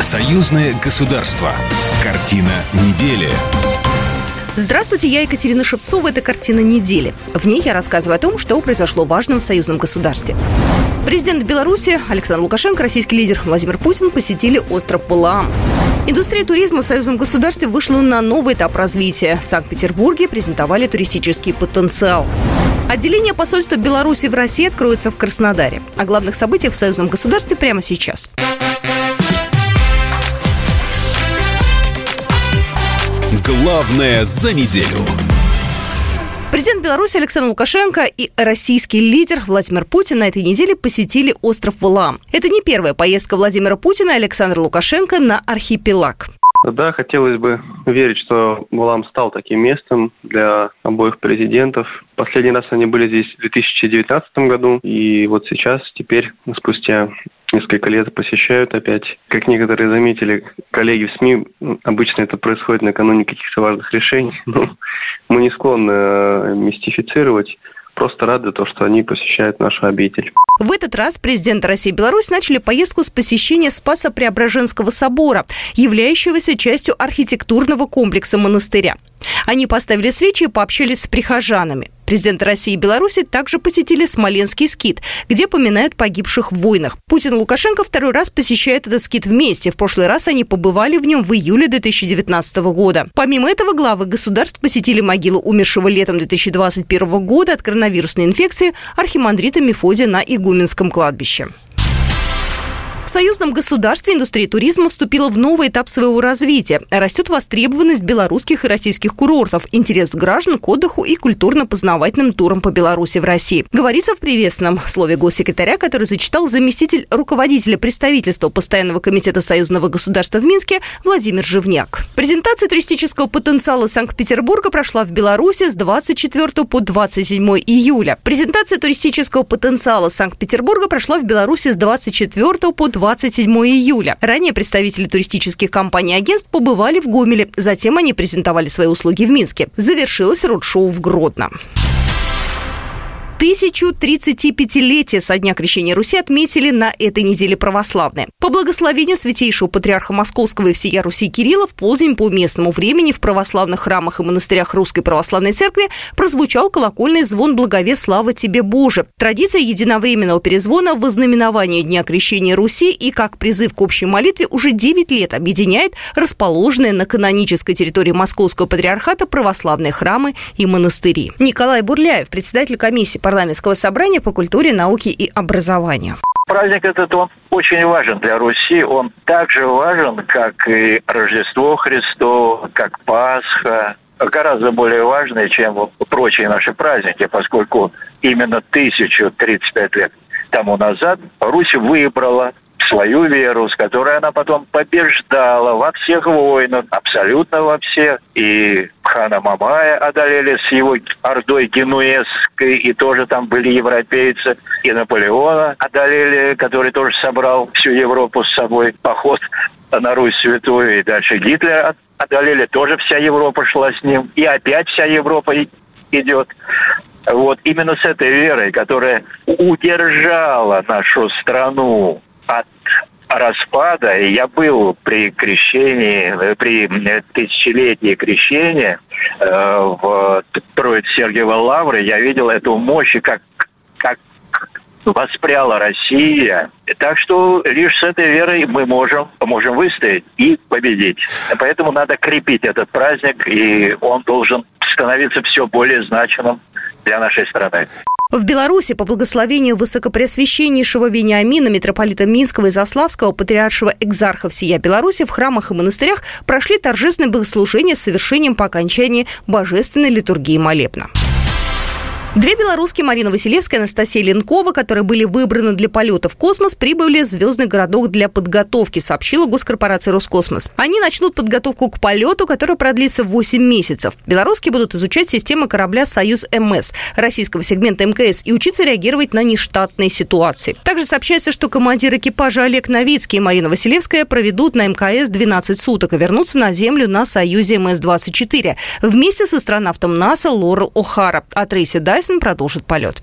Союзное государство. Картина недели. Здравствуйте, я Екатерина Шевцова. Это «Картина недели». В ней я рассказываю о том, что произошло важным в союзном государстве. Президент Беларуси Александр Лукашенко, российский лидер Владимир Путин посетили остров Валаам. Индустрия туризма в союзном государстве вышла на новый этап развития. В Санкт-Петербурге презентовали туристический потенциал. Отделение посольства Беларуси в России откроется в Краснодаре. О главных событиях в союзном государстве прямо сейчас. Главное за неделю. Президент Беларуси Александр Лукашенко и российский лидер Владимир Путин на этой неделе посетили остров Валаам. Это не первая поездка Владимира Путина и Александра Лукашенко на архипелаг. Да, хотелось бы верить, что Валам стал таким местом для обоих президентов. Последний раз они были здесь в 2019 году, и вот сейчас, теперь, спустя несколько лет посещают опять. Как некоторые заметили, коллеги в СМИ, обычно это происходит накануне каких-то важных решений, но мы не склонны э, мистифицировать просто рады то, что они посещают нашу обитель. В этот раз президент России и Беларусь начали поездку с посещения Спаса Преображенского собора, являющегося частью архитектурного комплекса монастыря. Они поставили свечи и пообщались с прихожанами. Президенты России и Беларуси также посетили Смоленский скит, где поминают погибших в войнах. Путин и Лукашенко второй раз посещают этот скит вместе. В прошлый раз они побывали в нем в июле 2019 года. Помимо этого, главы государств посетили могилу умершего летом 2021 года от коронавирусной инфекции архимандрита Мефодия на Игуменском кладбище. В союзном государстве индустрия туризма вступила в новый этап своего развития. Растет востребованность белорусских и российских курортов, интерес граждан к отдыху и культурно-познавательным турам по Беларуси в России. Говорится в приветственном слове госсекретаря, который зачитал заместитель руководителя представительства Постоянного комитета союзного государства в Минске Владимир Живняк. Презентация туристического потенциала Санкт-Петербурга прошла в Беларуси с 24 по 27 июля. Презентация туристического потенциала Санкт-Петербурга прошла в Беларуси с 24 по 27 июля. Ранее представители туристических компаний и агентств побывали в Гомеле. Затем они презентовали свои услуги в Минске. Завершилось род-шоу в Гродно. 1035-летие со дня крещения Руси отметили на этой неделе православные. По благословению святейшего патриарха Московского и всея Руси Кирилла в полдень по местному времени в православных храмах и монастырях Русской Православной Церкви прозвучал колокольный звон «Благове слава тебе, Боже». Традиция единовременного перезвона в ознаменование Дня крещения Руси и как призыв к общей молитве уже 9 лет объединяет расположенные на канонической территории Московского патриархата православные храмы и монастыри. Николай Бурляев, председатель комиссии по парламентского собрания по культуре, науке и образованию. Праздник этот, он очень важен для Руси. Он так же важен, как и Рождество Христово, как Пасха. Гораздо более важный, чем прочие наши праздники, поскольку именно 1035 лет тому назад Русь выбрала свою веру, с которой она потом побеждала во всех войнах, абсолютно во всех. И хана Мамая одолели с его ордой генуэзской, и тоже там были европейцы. И Наполеона одолели, который тоже собрал всю Европу с собой. Поход на Русь Святую, и дальше Гитлер одолели, тоже вся Европа шла с ним. И опять вся Европа идет. Вот именно с этой верой, которая удержала нашу страну от распада. Я был при крещении, при тысячелетии крещения э, в Троице Сергиева Лавры. Я видел эту мощь, как, как воспряла Россия. Так что лишь с этой верой мы можем, можем выстоять и победить. Поэтому надо крепить этот праздник, и он должен становиться все более значимым для нашей страны. В Беларуси по благословению высокопреосвященнейшего Вениамина, митрополита Минского и Заславского, патриаршего экзарха всея Беларуси в храмах и монастырях прошли торжественные богослужения с совершением по окончании божественной литургии молебна. Две белорусские, Марина Василевская и Анастасия Ленкова, которые были выбраны для полета в космос, прибыли в звездный городок для подготовки, сообщила госкорпорация «Роскосмос». Они начнут подготовку к полету, который продлится 8 месяцев. Белорусские будут изучать системы корабля «Союз МС» российского сегмента МКС и учиться реагировать на нештатные ситуации. Также сообщается, что командир экипажа Олег Новицкий и Марина Василевская проведут на МКС 12 суток и вернутся на Землю на «Союзе МС-24» вместе с астронавтом НАСА Лорел О'Хара. Трейси Дай Тайсон продолжит полет.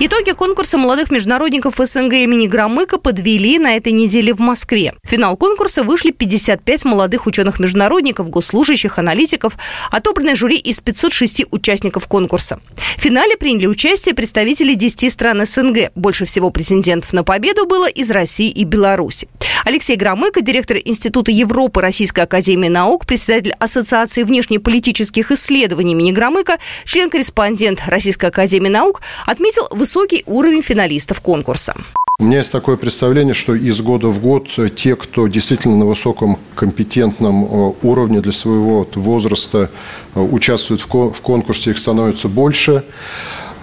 Итоги конкурса молодых международников СНГ имени Громыка подвели на этой неделе в Москве. В финал конкурса вышли 55 молодых ученых-международников, госслужащих, аналитиков, отобранное жюри из 506 участников конкурса. В финале приняли участие представители 10 стран СНГ. Больше всего претендентов на победу было из России и Беларуси. Алексей Громыко, директор Института Европы Российской Академии Наук, председатель Ассоциации внешнеполитических исследований имени Громыко, член-корреспондент Российской Академии Наук, отметил высокий уровень финалистов конкурса. У меня есть такое представление, что из года в год те, кто действительно на высоком компетентном э, уровне для своего возраста э, участвуют в конкурсе, их становится больше.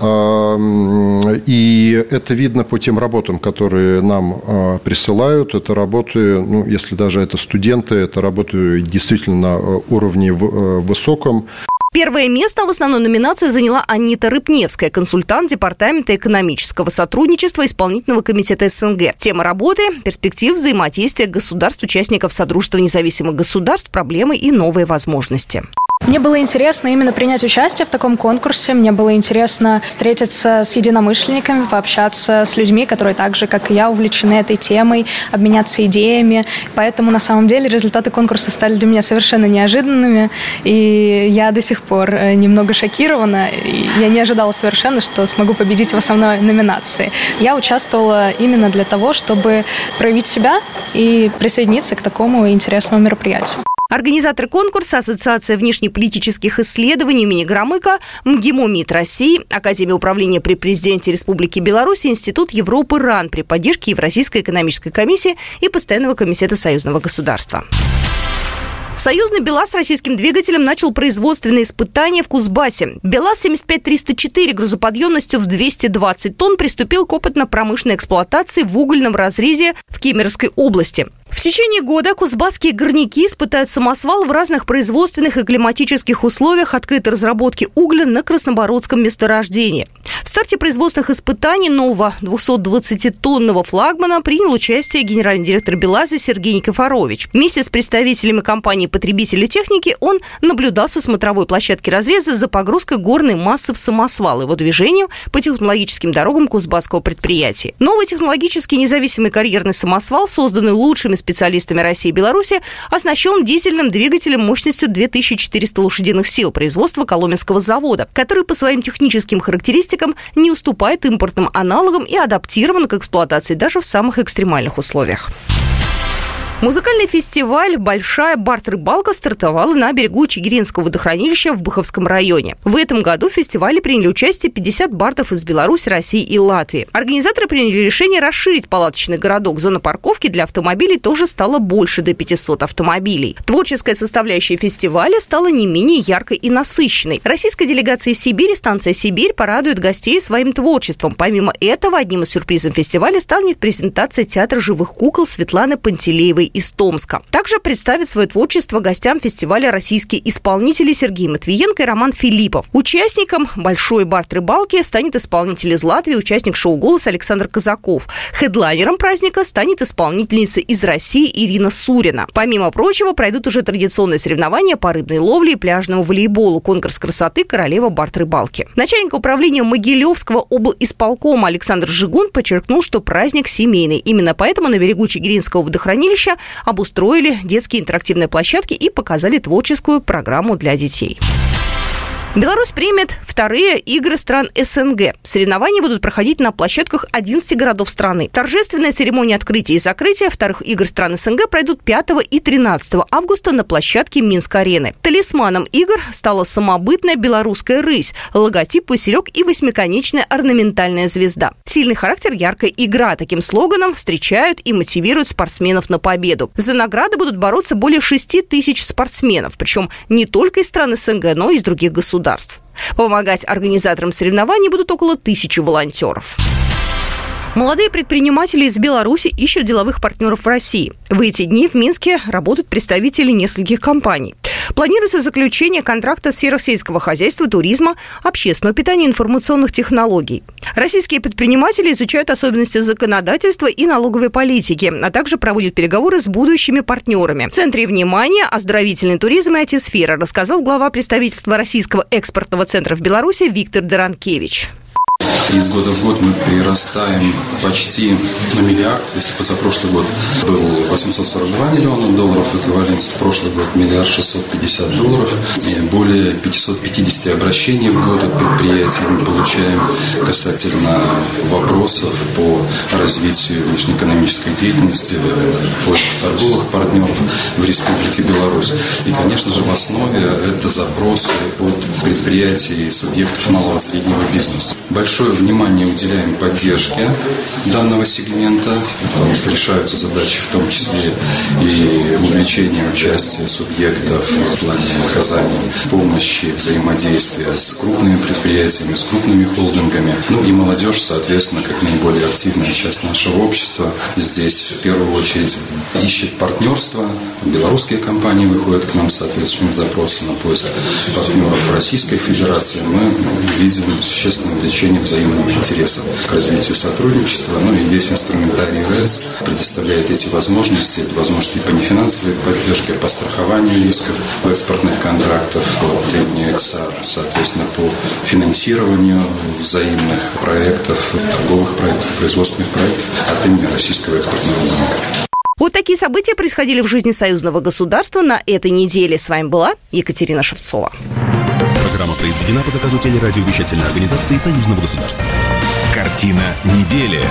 И это видно по тем работам, которые нам э, присылают. Это работы, ну, если даже это студенты, это работы действительно на уровне высоком. Первое место в основной номинации заняла Анита Рыбневская, консультант Департамента экономического сотрудничества Исполнительного комитета СНГ. Тема работы – перспектив взаимодействия государств-участников Содружества независимых государств, проблемы и новые возможности. Мне было интересно именно принять участие в таком конкурсе. Мне было интересно встретиться с единомышленниками, пообщаться с людьми, которые так же, как и я, увлечены этой темой, обменяться идеями. Поэтому, на самом деле, результаты конкурса стали для меня совершенно неожиданными. И я до сих пор э, немного шокирована. Я не ожидала совершенно, что смогу победить в основной номинации. Я участвовала именно для того, чтобы проявить себя и присоединиться к такому интересному мероприятию. Организатор конкурса Ассоциация внешнеполитических исследований имени Громыка, МГИМО МИД России, Академия управления при президенте Республики Беларусь, Институт Европы РАН при поддержке Евразийской экономической комиссии и Постоянного комитета союзного государства. Союзный БелАЗ с российским двигателем начал производственные испытания в Кузбассе. БелАЗ 75304 грузоподъемностью в 220 тонн приступил к опытно-промышленной эксплуатации в угольном разрезе в Кемеровской области. В течение года кузбасские горняки испытают самосвал в разных производственных и климатических условиях открытой разработки угля на Краснобородском месторождении. В старте производственных испытаний нового 220-тонного флагмана принял участие генеральный директор БелАЗа Сергей Никифорович. Вместе с представителями компании потребителей техники он наблюдал со смотровой площадки разреза за погрузкой горной массы в самосвал и его движением по технологическим дорогам кузбасского предприятия. Новый технологический независимый карьерный самосвал, созданный лучшими специалистами России и Беларуси, оснащен дизельным двигателем мощностью 2400 лошадиных сил производства Коломенского завода, который по своим техническим характеристикам не уступает импортным аналогам и адаптирован к эксплуатации даже в самых экстремальных условиях. Музыкальный фестиваль «Большая барт-рыбалка» стартовал на берегу Чигиринского водохранилища в Быховском районе. В этом году в фестивале приняли участие 50 бартов из Беларуси, России и Латвии. Организаторы приняли решение расширить палаточный городок. Зона парковки для автомобилей тоже стала больше до 500 автомобилей. Творческая составляющая фестиваля стала не менее яркой и насыщенной. Российская делегация Сибири, станция «Сибирь» порадует гостей своим творчеством. Помимо этого, одним из сюрпризов фестиваля станет презентация театра живых кукол Светланы Пантелеевой из Томска. Также представит свое творчество гостям фестиваля российские исполнители Сергей Матвиенко и Роман Филиппов. Участником большой барт-рыбалки станет исполнитель из Латвии, участник шоу «Голос» Александр Казаков. Хедлайнером праздника станет исполнительница из России Ирина Сурина. Помимо прочего, пройдут уже традиционные соревнования по рыбной ловле и пляжному волейболу, конкурс красоты «Королева барт-рыбалки». Начальник управления Могилевского облисполкома Александр Жигун подчеркнул, что праздник семейный. Именно поэтому на берегу Чигиринского водохранилища обустроили детские интерактивные площадки и показали творческую программу для детей. Беларусь примет вторые игры стран СНГ. Соревнования будут проходить на площадках 11 городов страны. Торжественная церемония открытия и закрытия вторых игр стран СНГ пройдут 5 и 13 августа на площадке Минск-арены. Талисманом игр стала самобытная белорусская рысь, логотип василек и восьмиконечная орнаментальная звезда. Сильный характер, яркая игра. Таким слоганом встречают и мотивируют спортсменов на победу. За награды будут бороться более 6 тысяч спортсменов, причем не только из стран СНГ, но и из других государств государств. Помогать организаторам соревнований будут около тысячи волонтеров. Молодые предприниматели из Беларуси ищут деловых партнеров в России. В эти дни в Минске работают представители нескольких компаний. Планируется заключение контракта в сферах сельского хозяйства, туризма, общественного питания информационных технологий. Российские предприниматели изучают особенности законодательства и налоговой политики, а также проводят переговоры с будущими партнерами. В центре внимания оздоровительный туризм и IT-сфера, рассказал глава представительства Российского экспортного центра в Беларуси Виктор Доранкевич. Из года в год мы прирастаем почти на миллиард. Если позапрошлый год был 842 миллиона долларов эквивалент, прошлый год миллиард 650 долларов. И более 550 обращений в год от предприятий мы получаем касательно вопросов по развитию внешнеэкономической деятельности, поиску торговых партнеров в Республике Беларусь. И, конечно же, в основе это запросы от предприятий и субъектов малого и среднего бизнеса. Большое внимание уделяем поддержке данного сегмента, потому что решаются задачи в том числе и увеличение участия субъектов в плане оказания помощи, взаимодействия с крупными предприятиями, с крупными холдингами. Ну и молодежь, соответственно, как наиболее активная часть нашего общества, здесь в первую очередь ищет партнерство. Белорусские компании выходят к нам с соответствующим запросом на поиск партнеров Российской Федерации. Мы видим существенное увеличение взаимного интереса к развитию сотрудничества. Ну и весь инструментарий РЭЦ предоставляет эти возможности. Это возможности по нефинансовой поддержке, по страхованию рисков экспортных контрактах от имени ЭКСАР, соответственно, по финансированию взаимных проектов, торговых проектов, производственных проектов от имени Российского экспортного банка. Вот такие события происходили в жизни союзного государства на этой неделе. С вами была Екатерина Шевцова. Программа произведена по заказу телерадиовещательной организации Союзного государства. Картина недели.